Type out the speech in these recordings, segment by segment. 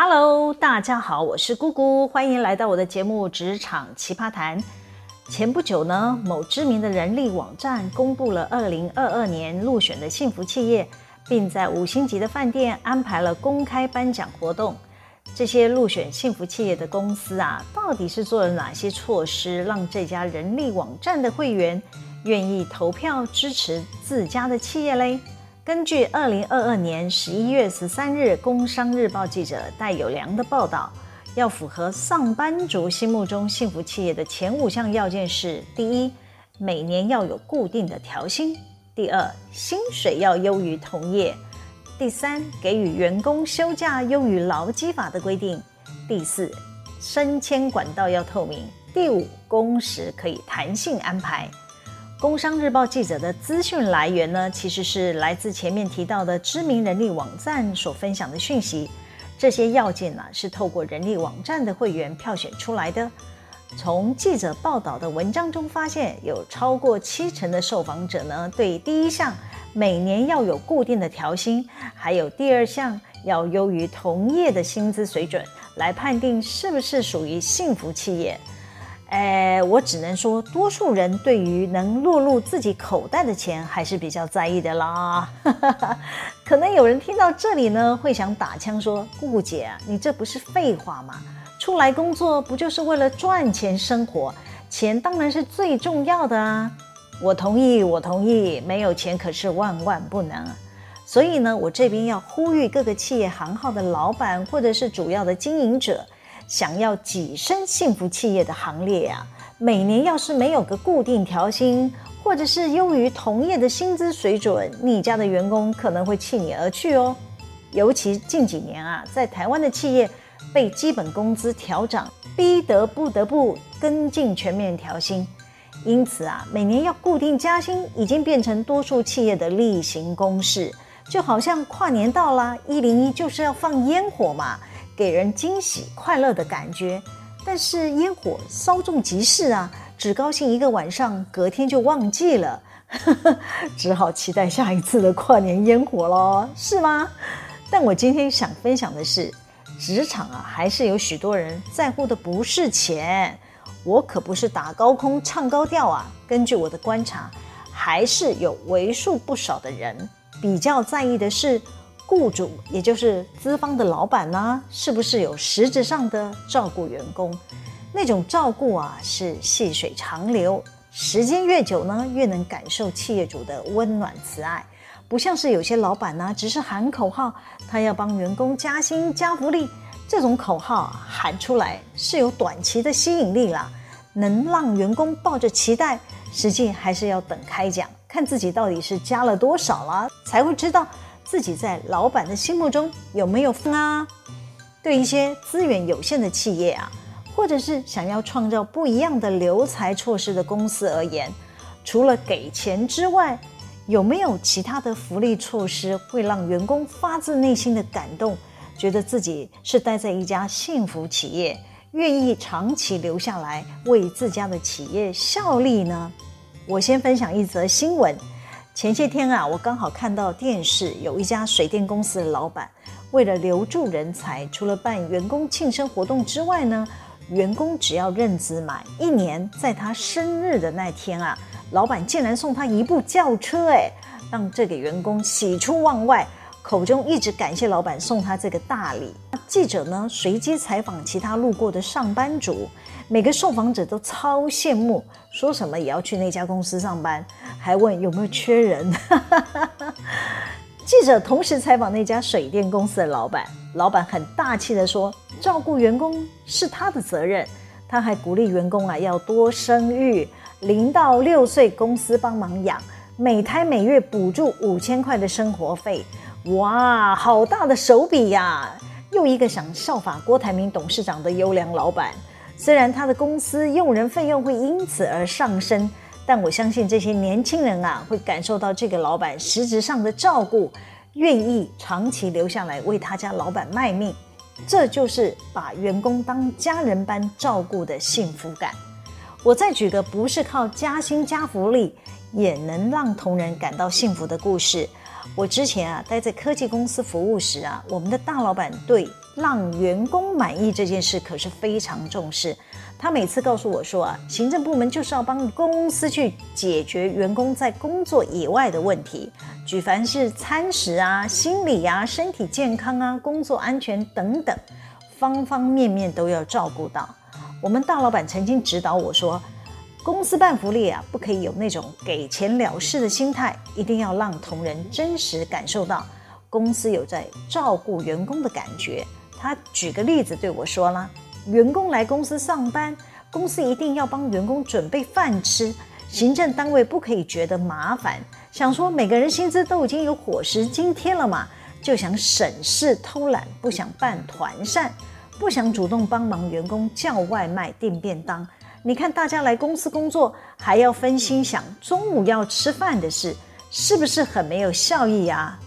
Hello，大家好，我是姑姑，欢迎来到我的节目《职场奇葩谈》。前不久呢，某知名的人力网站公布了二零二二年入选的幸福企业，并在五星级的饭店安排了公开颁奖活动。这些入选幸福企业的公司啊，到底是做了哪些措施，让这家人力网站的会员愿意投票支持自家的企业嘞？根据二零二二年十一月十三日《工商日报》记者戴有良的报道，要符合上班族心目中幸福企业的前五项要件是：第一，每年要有固定的调薪；第二，薪水要优于同业；第三，给予员工休假优于劳基法的规定；第四，升迁管道要透明；第五，工时可以弹性安排。工商日报记者的资讯来源呢，其实是来自前面提到的知名人力网站所分享的讯息。这些要件呢，是透过人力网站的会员票选出来的。从记者报道的文章中发现，有超过七成的受访者呢，对第一项每年要有固定的调薪，还有第二项要优于同业的薪资水准，来判定是不是属于幸福企业。哎，我只能说，多数人对于能落入自己口袋的钱还是比较在意的啦。可能有人听到这里呢，会想打枪说：“顾姐，你这不是废话吗？出来工作不就是为了赚钱生活？钱当然是最重要的啊！”我同意，我同意，没有钱可是万万不能。所以呢，我这边要呼吁各个企业行号的老板或者是主要的经营者。想要跻身幸福企业的行列呀、每年要是没有个固定调薪，或者是优于同业的薪资水准，你家的员工可能会弃你而去哦。尤其近几年啊，在台湾的企业被基本工资调涨，逼得不得不跟进全面调薪，因此啊，每年要固定加薪已经变成多数企业的例行公事，就好像跨年到了，一零一就是要放烟火嘛。给人惊喜快乐的感觉，但是烟火稍纵即逝啊，只高兴一个晚上，隔天就忘记了，只好期待下一次的跨年烟火喽，是吗？但我今天想分享的是，职场啊，还是有许多人在乎的不是钱，我可不是打高空唱高调啊。根据我的观察，还是有为数不少的人比较在意的是。雇主，也就是资方的老板呢，是不是有实质上的照顾员工？那种照顾啊，是细水长流，时间越久呢，越能感受企业主的温暖慈爱。不像是有些老板呢，只是喊口号，他要帮员工加薪加福利，这种口号喊出来是有短期的吸引力啦，能让员工抱着期待，实际还是要等开奖，看自己到底是加了多少了，才会知道。自己在老板的心目中有没有分啊？对一些资源有限的企业啊，或者是想要创造不一样的留才措施的公司而言，除了给钱之外，有没有其他的福利措施会让员工发自内心的感动，觉得自己是待在一家幸福企业，愿意长期留下来为自家的企业效力呢？我先分享一则新闻。前些天啊，我刚好看到电视，有一家水电公司的老板，为了留住人才，除了办员工庆生活动之外呢，员工只要任职满一年，在他生日的那天啊，老板竟然送他一部轿车，诶，让这个员工喜出望外。口中一直感谢老板送他这个大礼。记者呢，随机采访其他路过的上班族，每个受访者都超羡慕，说什么也要去那家公司上班，还问有没有缺人。记者同时采访那家水电公司的老板，老板很大气地说，照顾员工是他的责任，他还鼓励员工啊要多生育，零到六岁公司帮忙养，每胎每月补助五千块的生活费。哇，好大的手笔呀！又一个想效法郭台铭董事长的优良老板。虽然他的公司用人费用会因此而上升，但我相信这些年轻人啊，会感受到这个老板实质上的照顾，愿意长期留下来为他家老板卖命。这就是把员工当家人般照顾的幸福感。我再举个不是靠加薪加福利也能让同仁感到幸福的故事。我之前啊待在科技公司服务时啊，我们的大老板对让员工满意这件事可是非常重视。他每次告诉我说啊，行政部门就是要帮公司去解决员工在工作以外的问题，举凡是餐食啊、心理啊、身体健康啊、工作安全等等，方方面面都要照顾到。我们大老板曾经指导我说，公司办福利啊，不可以有那种给钱了事的心态，一定要让同仁真实感受到公司有在照顾员工的感觉。他举个例子对我说了。员工来公司上班，公司一定要帮员工准备饭吃。行政单位不可以觉得麻烦，想说每个人薪资都已经有伙食津贴了嘛，就想省事偷懒，不想办团膳，不想主动帮忙员工叫外卖订便当。你看大家来公司工作，还要分心想中午要吃饭的事，是不是很没有效益呀？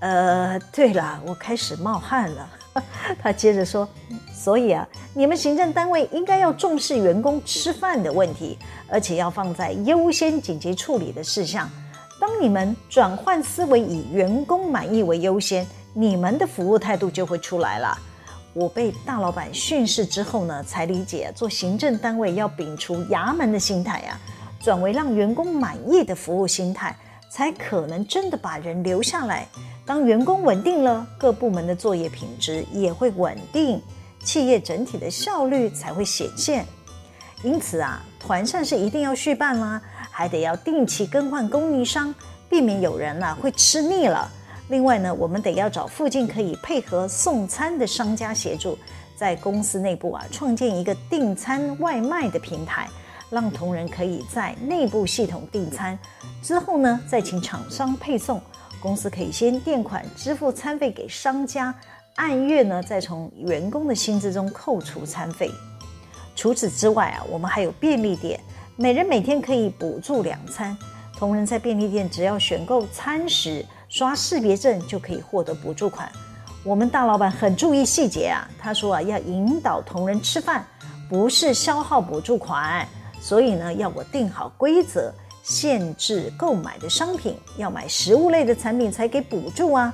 呃，对了，我开始冒汗了。他接着说。所以啊，你们行政单位应该要重视员工吃饭的问题，而且要放在优先紧急处理的事项。当你们转换思维，以员工满意为优先，你们的服务态度就会出来了。我被大老板训斥之后呢，才理解做行政单位要摒除衙门的心态啊，转为让员工满意的服务心态，才可能真的把人留下来。当员工稳定了，各部门的作业品质也会稳定。企业整体的效率才会显现，因此啊，团膳是一定要续办啦，还得要定期更换供应商，避免有人啊会吃腻了。另外呢，我们得要找附近可以配合送餐的商家协助，在公司内部啊创建一个订餐外卖的平台，让同仁可以在内部系统订餐，之后呢再请厂商配送，公司可以先垫款支付餐费给商家。按月呢，再从员工的薪资中扣除餐费。除此之外啊，我们还有便利店，每人每天可以补助两餐。同仁在便利店只要选购餐食，刷识别证就可以获得补助款。我们大老板很注意细节啊，他说啊，要引导同仁吃饭，不是消耗补助款。所以呢，要我定好规则，限制购买的商品，要买食物类的产品才给补助啊。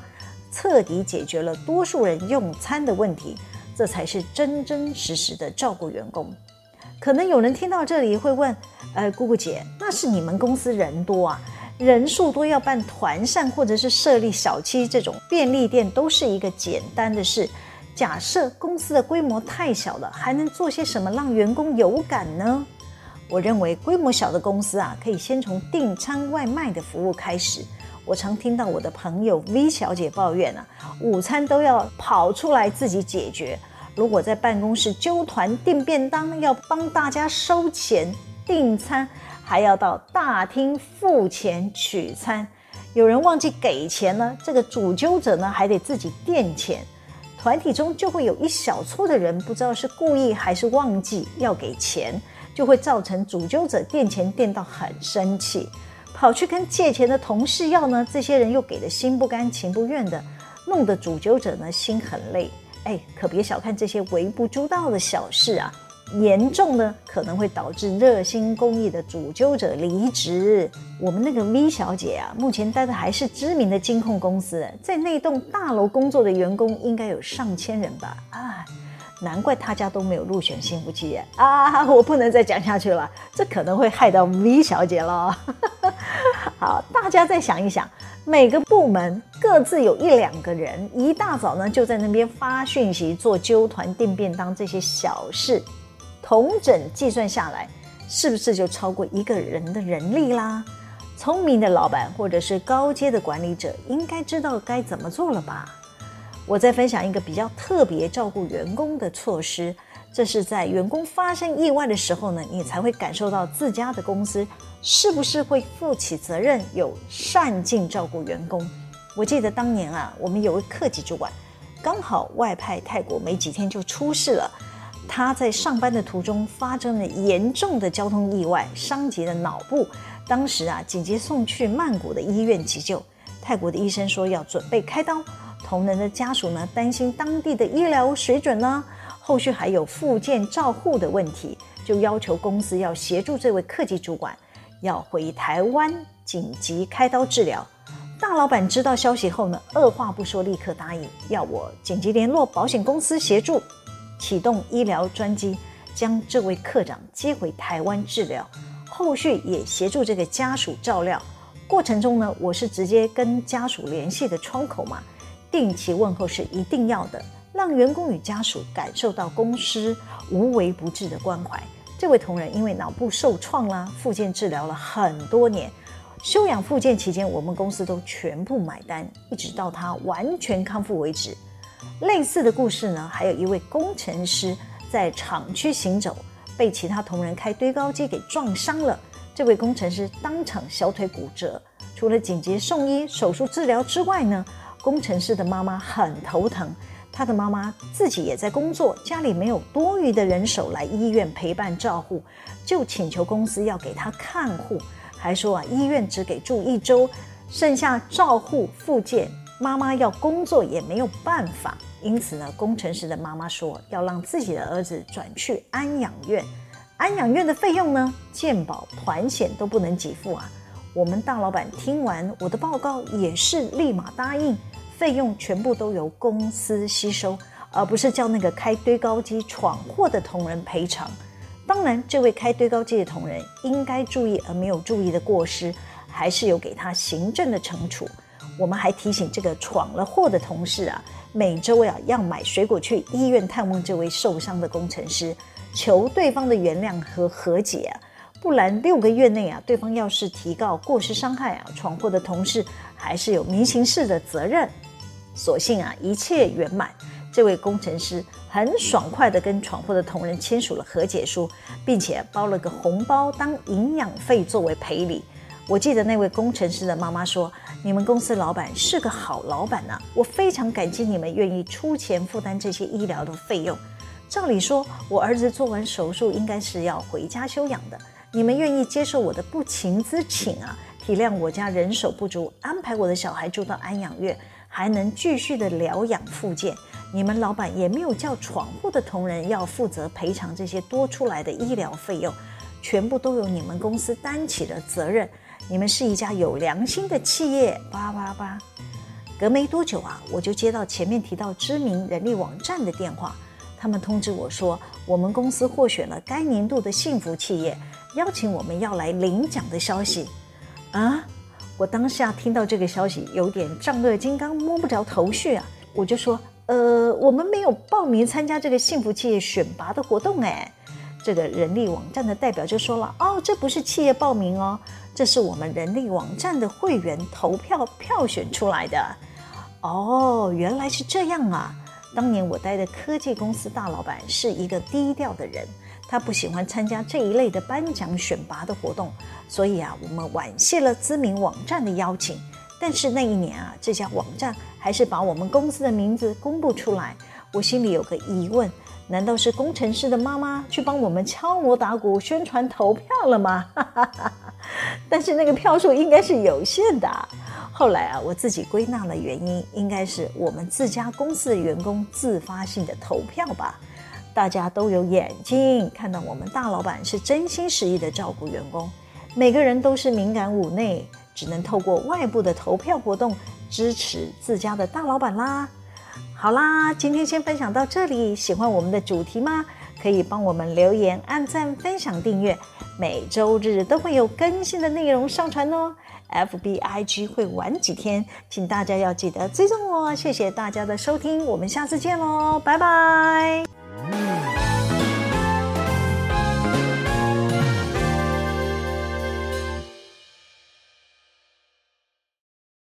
彻底解决了多数人用餐的问题，这才是真真实实的照顾员工。可能有人听到这里会问：“呃，姑姑姐，那是你们公司人多啊，人数多要办团膳或者是设立小七这种便利店都是一个简单的事。假设公司的规模太小了，还能做些什么让员工有感呢？”我认为规模小的公司啊，可以先从订餐外卖的服务开始。我常听到我的朋友 V 小姐抱怨啊，午餐都要跑出来自己解决。如果在办公室揪团订便当，要帮大家收钱订餐，还要到大厅付钱取餐。有人忘记给钱呢，这个主揪者呢还得自己垫钱。团体中就会有一小撮的人，不知道是故意还是忘记要给钱，就会造成主揪者垫钱垫到很生气。跑去跟借钱的同事要呢，这些人又给的心不甘情不愿的，弄得主揪者呢心很累。哎，可别小看这些微不足道的小事啊，严重呢可能会导致热心公益的主揪者离职。我们那个 V 小姐啊，目前待的还是知名的金控公司，在那栋大楼工作的员工应该有上千人吧？啊。难怪大家都没有入选幸福企业啊！我不能再讲下去了，这可能会害到 V 小姐了。好，大家再想一想，每个部门各自有一两个人，一大早呢就在那边发讯息、做揪团、订便当这些小事，同整计算下来，是不是就超过一个人的人力啦？聪明的老板或者是高阶的管理者，应该知道该怎么做了吧？我再分享一个比较特别照顾员工的措施，这是在员工发生意外的时候呢，你才会感受到自家的公司是不是会负起责任，有善尽照顾员工。我记得当年啊，我们有位科级主管，刚好外派泰国没几天就出事了，他在上班的途中发生了严重的交通意外，伤及了脑部，当时啊紧急送去曼谷的医院急救，泰国的医生说要准备开刀。同仁的家属呢，担心当地的医疗水准呢，后续还有复健照护的问题，就要求公司要协助这位科级主管要回台湾紧急开刀治疗。大老板知道消息后呢，二话不说，立刻答应要我紧急联络保险公司协助，启动医疗专机，将这位科长接回台湾治疗，后续也协助这个家属照料。过程中呢，我是直接跟家属联系的窗口嘛，定期问候是一定要的，让员工与家属感受到公司无微不至的关怀。这位同仁因为脑部受创啦，复健治疗了很多年。休养复健期间，我们公司都全部买单，一直到他完全康复为止。类似的故事呢，还有一位工程师在厂区行走，被其他同仁开堆高机给撞伤了。这位工程师当场小腿骨折，除了紧急送医手术治疗之外呢，工程师的妈妈很头疼。他的妈妈自己也在工作，家里没有多余的人手来医院陪伴照护，就请求公司要给他看护。还说啊，医院只给住一周，剩下照护复健，妈妈要工作也没有办法。因此呢，工程师的妈妈说要让自己的儿子转去安养院。安养院的费用呢，健保团险都不能给付啊。我们大老板听完我的报告，也是立马答应，费用全部都由公司吸收，而不是叫那个开堆高机闯祸的同仁赔偿。当然，这位开堆高机的同仁应该注意而没有注意的过失，还是有给他行政的惩处。我们还提醒这个闯了祸的同事啊，每周呀要买水果去医院探望这位受伤的工程师，求对方的原谅和和解啊，不然六个月内啊，对方要是提告过失伤害啊，闯祸的同事还是有民刑事的责任。所幸啊，一切圆满。这位工程师很爽快地跟闯祸的同仁签署了和解书，并且包了个红包当营养费作为赔礼。我记得那位工程师的妈妈说：“你们公司老板是个好老板呐，我非常感激你们愿意出钱负担这些医疗的费用。照理说，我儿子做完手术应该是要回家休养的，你们愿意接受我的不情之请啊，体谅我家人手不足，安排我的小孩住到安养院，还能继续的疗养复健。”你们老板也没有叫闯祸的同仁要负责赔偿这些多出来的医疗费用，全部都由你们公司担起了责任。你们是一家有良心的企业。叭叭叭。隔没多久啊，我就接到前面提到知名人力网站的电话，他们通知我说，我们公司获选了该年度的幸福企业，邀请我们要来领奖的消息。啊！我当下听到这个消息，有点丈二金刚摸不着头绪啊，我就说。呃，我们没有报名参加这个幸福企业选拔的活动哎。这个人力网站的代表就说了，哦，这不是企业报名哦，这是我们人力网站的会员投票票选出来的。哦，原来是这样啊。当年我待的科技公司大老板是一个低调的人，他不喜欢参加这一类的颁奖选拔的活动，所以啊，我们婉谢了知名网站的邀请。但是那一年啊，这家网站还是把我们公司的名字公布出来。我心里有个疑问：难道是工程师的妈妈去帮我们敲锣打鼓宣传投票了吗？但是那个票数应该是有限的。后来啊，我自己归纳了原因，应该是我们自家公司的员工自发性的投票吧。大家都有眼睛看到我们大老板是真心实意的照顾员工，每个人都是敏感五内。只能透过外部的投票活动支持自家的大老板啦。好啦，今天先分享到这里。喜欢我们的主题吗？可以帮我们留言、按赞、分享、订阅。每周日都会有更新的内容上传哦。FB IG 会晚几天，请大家要记得追踪我。谢谢大家的收听，我们下次见喽，拜拜。